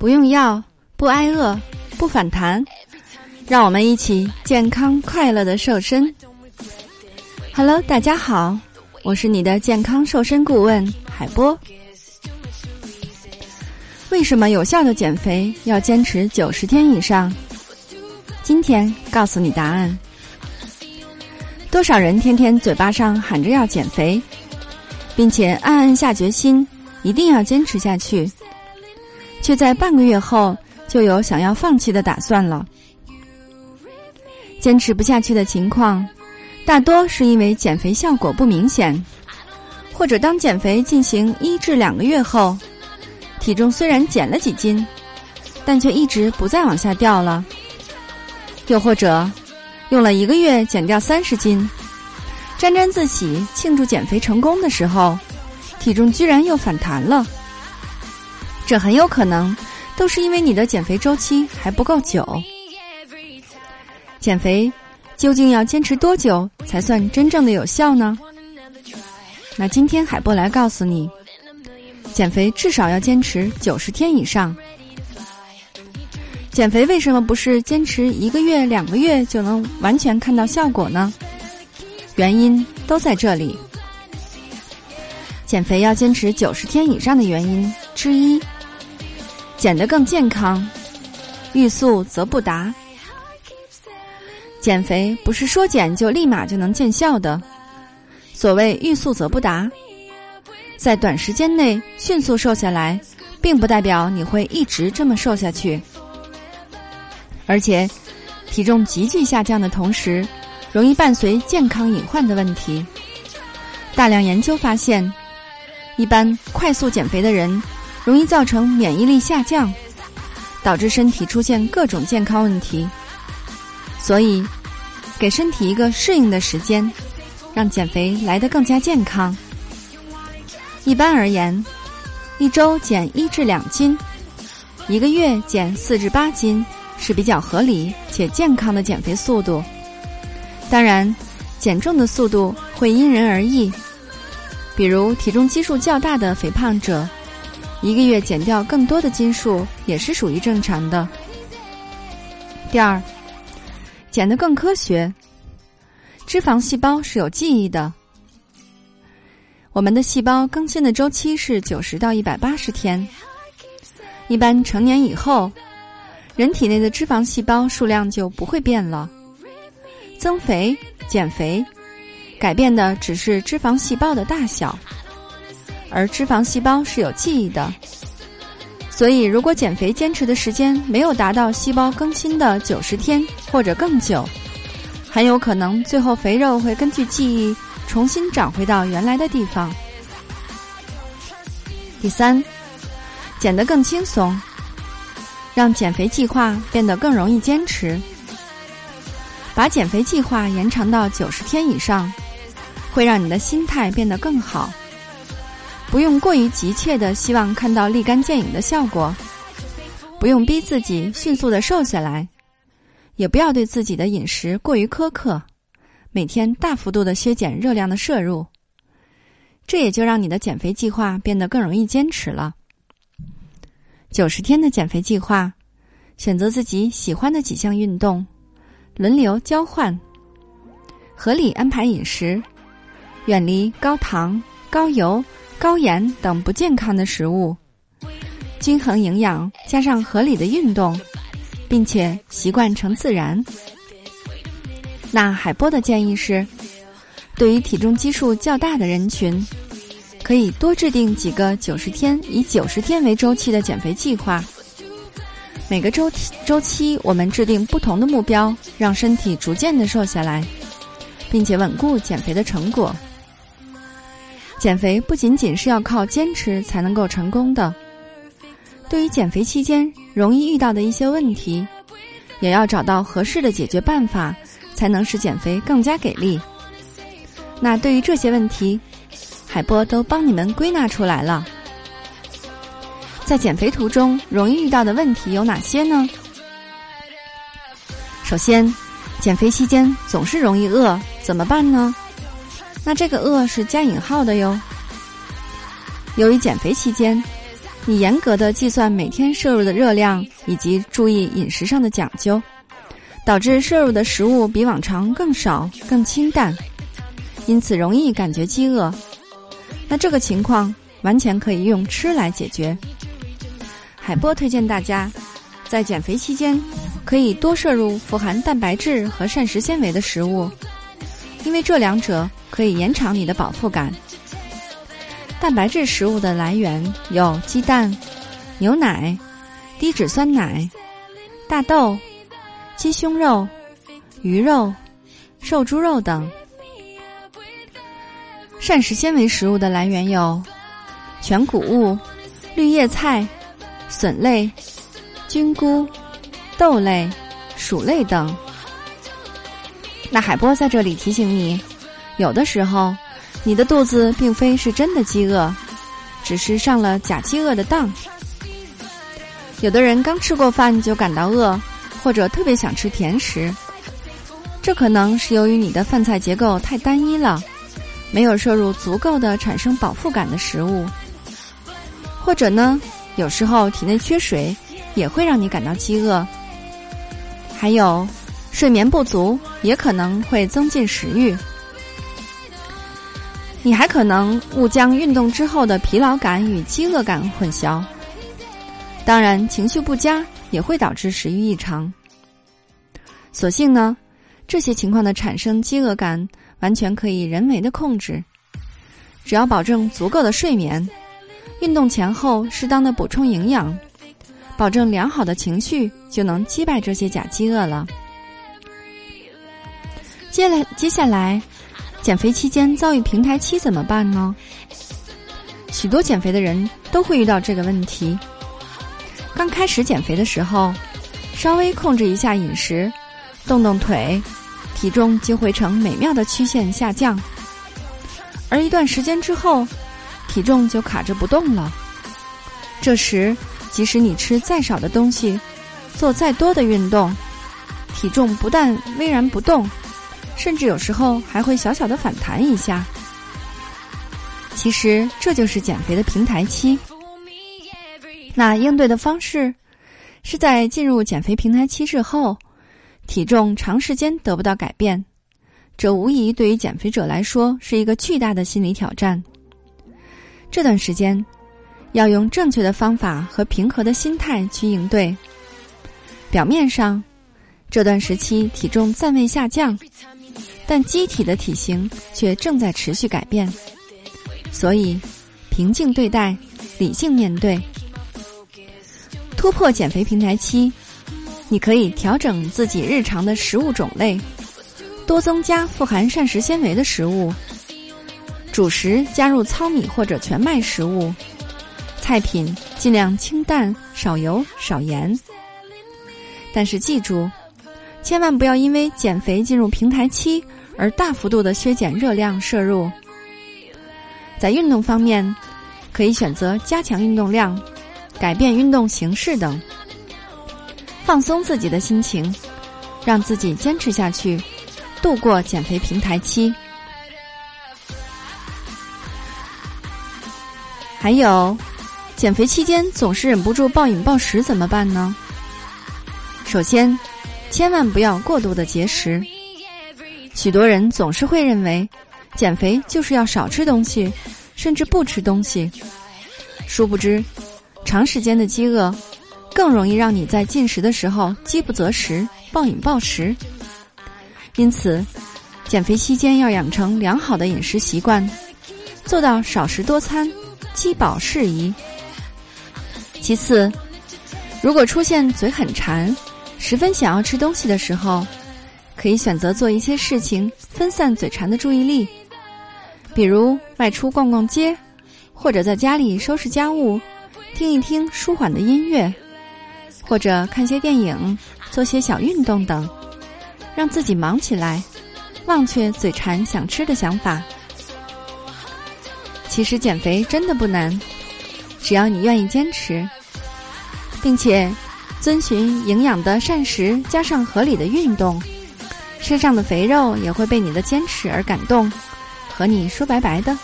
不用药，不挨饿，不反弹，让我们一起健康快乐的瘦身。Hello，大家好，我是你的健康瘦身顾问海波。为什么有效的减肥要坚持九十天以上？今天告诉你答案。多少人天天嘴巴上喊着要减肥，并且暗暗下决心一定要坚持下去，却在半个月后就有想要放弃的打算了。坚持不下去的情况，大多是因为减肥效果不明显，或者当减肥进行一至两个月后。体重虽然减了几斤，但却一直不再往下掉了。又或者，用了一个月减掉三十斤，沾沾自喜庆祝减肥成功的时候，体重居然又反弹了。这很有可能都是因为你的减肥周期还不够久。减肥究竟要坚持多久才算真正的有效呢？那今天海波来告诉你。减肥至少要坚持九十天以上。减肥为什么不是坚持一个月、两个月就能完全看到效果呢？原因都在这里。减肥要坚持九十天以上的原因之一，减得更健康，欲速则不达。减肥不是说减就立马就能见效的，所谓欲速则不达。在短时间内迅速瘦下来，并不代表你会一直这么瘦下去。而且，体重急剧下降的同时，容易伴随健康隐患的问题。大量研究发现，一般快速减肥的人，容易造成免疫力下降，导致身体出现各种健康问题。所以，给身体一个适应的时间，让减肥来得更加健康。一般而言，一周减一至两斤，一个月减四至八斤是比较合理且健康的减肥速度。当然，减重的速度会因人而异。比如体重基数较大的肥胖者，一个月减掉更多的斤数也是属于正常的。第二，减得更科学。脂肪细胞是有记忆的。我们的细胞更新的周期是九十到一百八十天。一般成年以后，人体内的脂肪细胞数量就不会变了。增肥、减肥，改变的只是脂肪细胞的大小，而脂肪细胞是有记忆的。所以，如果减肥坚持的时间没有达到细胞更新的九十天或者更久，很有可能最后肥肉会根据记忆。重新长回到原来的地方。第三，减得更轻松，让减肥计划变得更容易坚持。把减肥计划延长到九十天以上，会让你的心态变得更好。不用过于急切的希望看到立竿见影的效果，不用逼自己迅速的瘦下来，也不要对自己的饮食过于苛刻。每天大幅度的削减热量的摄入，这也就让你的减肥计划变得更容易坚持了。九十天的减肥计划，选择自己喜欢的几项运动，轮流交换，合理安排饮食，远离高糖、高油、高盐等不健康的食物，均衡营养加上合理的运动，并且习惯成自然。那海波的建议是，对于体重基数较大的人群，可以多制定几个九十天以九十天为周期的减肥计划。每个周期周期，我们制定不同的目标，让身体逐渐的瘦下来，并且稳固减肥的成果。减肥不仅仅是要靠坚持才能够成功的，对于减肥期间容易遇到的一些问题，也要找到合适的解决办法。才能使减肥更加给力。那对于这些问题，海波都帮你们归纳出来了。在减肥途中容易遇到的问题有哪些呢？首先，减肥期间总是容易饿，怎么办呢？那这个“饿”是加引号的哟。由于减肥期间，你严格的计算每天摄入的热量，以及注意饮食上的讲究，导致摄入的食物比往常更少、更清淡，因此容易感觉饥饿。那这个情况完全可以用吃来解决。海波推荐大家，在减肥期间可以多摄入富含蛋白质和膳食纤维的食物，因为这两者可以延长你的饱腹感。蛋白质食物的来源有鸡蛋、牛奶、低脂酸奶、大豆、鸡胸肉、鱼肉、瘦猪肉等。膳食纤维食物的来源有全谷物、绿叶菜、笋类、菌菇、豆类、薯类等。那海波在这里提醒你，有的时候你的肚子并非是真的饥饿，只是上了假饥饿的当。有的人刚吃过饭就感到饿，或者特别想吃甜食，这可能是由于你的饭菜结构太单一了。没有摄入足够的产生饱腹感的食物，或者呢，有时候体内缺水也会让你感到饥饿。还有，睡眠不足也可能会增进食欲。你还可能误将运动之后的疲劳感与饥饿感混淆。当然，情绪不佳也会导致食欲异常。所幸呢，这些情况的产生饥饿感。完全可以人为的控制，只要保证足够的睡眠，运动前后适当的补充营养，保证良好的情绪，就能击败这些假饥饿了。接来接下来，减肥期间遭遇平台期怎么办呢？许多减肥的人都会遇到这个问题。刚开始减肥的时候，稍微控制一下饮食，动动腿。体重就会呈美妙的曲线下降，而一段时间之后，体重就卡着不动了。这时，即使你吃再少的东西，做再多的运动，体重不但巍然不动，甚至有时候还会小小的反弹一下。其实这就是减肥的平台期。那应对的方式，是在进入减肥平台期之后。体重长时间得不到改变，这无疑对于减肥者来说是一个巨大的心理挑战。这段时间，要用正确的方法和平和的心态去应对。表面上，这段时期体重暂未下降，但机体的体型却正在持续改变。所以，平静对待，理性面对，突破减肥平台期。你可以调整自己日常的食物种类，多增加富含膳食纤维的食物，主食加入糙米或者全麦食物，菜品尽量清淡，少油少盐。但是记住，千万不要因为减肥进入平台期而大幅度的削减热量摄入。在运动方面，可以选择加强运动量，改变运动形式等。放松自己的心情，让自己坚持下去，度过减肥平台期。还有，减肥期间总是忍不住暴饮暴食怎么办呢？首先，千万不要过度的节食。许多人总是会认为，减肥就是要少吃东西，甚至不吃东西。殊不知，长时间的饥饿。更容易让你在进食的时候饥不择食、暴饮暴食。因此，减肥期间要养成良好的饮食习惯，做到少食多餐，饥饱适宜。其次，如果出现嘴很馋、十分想要吃东西的时候，可以选择做一些事情分散嘴馋的注意力，比如外出逛逛街，或者在家里收拾家务，听一听舒缓的音乐。或者看些电影，做些小运动等，让自己忙起来，忘却嘴馋想吃的想法。其实减肥真的不难，只要你愿意坚持，并且遵循营养的膳食，加上合理的运动，身上的肥肉也会被你的坚持而感动，和你说拜拜的。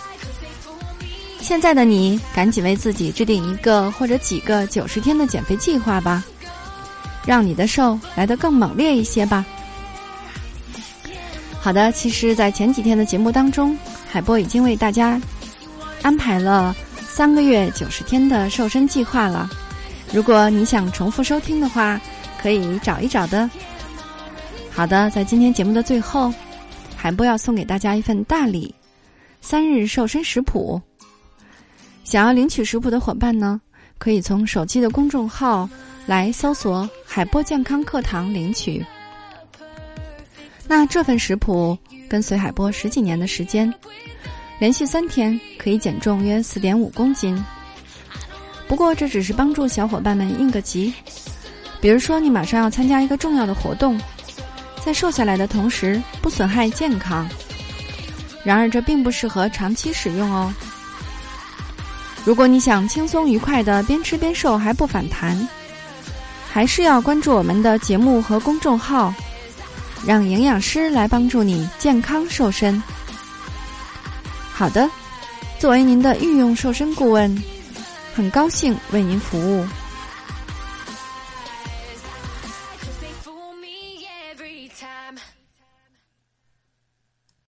现在的你，赶紧为自己制定一个或者几个九十天的减肥计划吧，让你的瘦来得更猛烈一些吧。好的，其实，在前几天的节目当中，海波已经为大家安排了三个月九十天的瘦身计划了。如果你想重复收听的话，可以找一找的。好的，在今天节目的最后，海波要送给大家一份大礼——三日瘦身食谱。想要领取食谱的伙伴呢，可以从手机的公众号来搜索“海波健康课堂”领取。那这份食谱跟随海波十几年的时间，连续三天可以减重约四点五公斤。不过这只是帮助小伙伴们应个急，比如说你马上要参加一个重要的活动，在瘦下来的同时不损害健康。然而这并不适合长期使用哦。如果你想轻松愉快的边吃边瘦还不反弹，还是要关注我们的节目和公众号，让营养师来帮助你健康瘦身。好的，作为您的御用瘦身顾问，很高兴为您服务。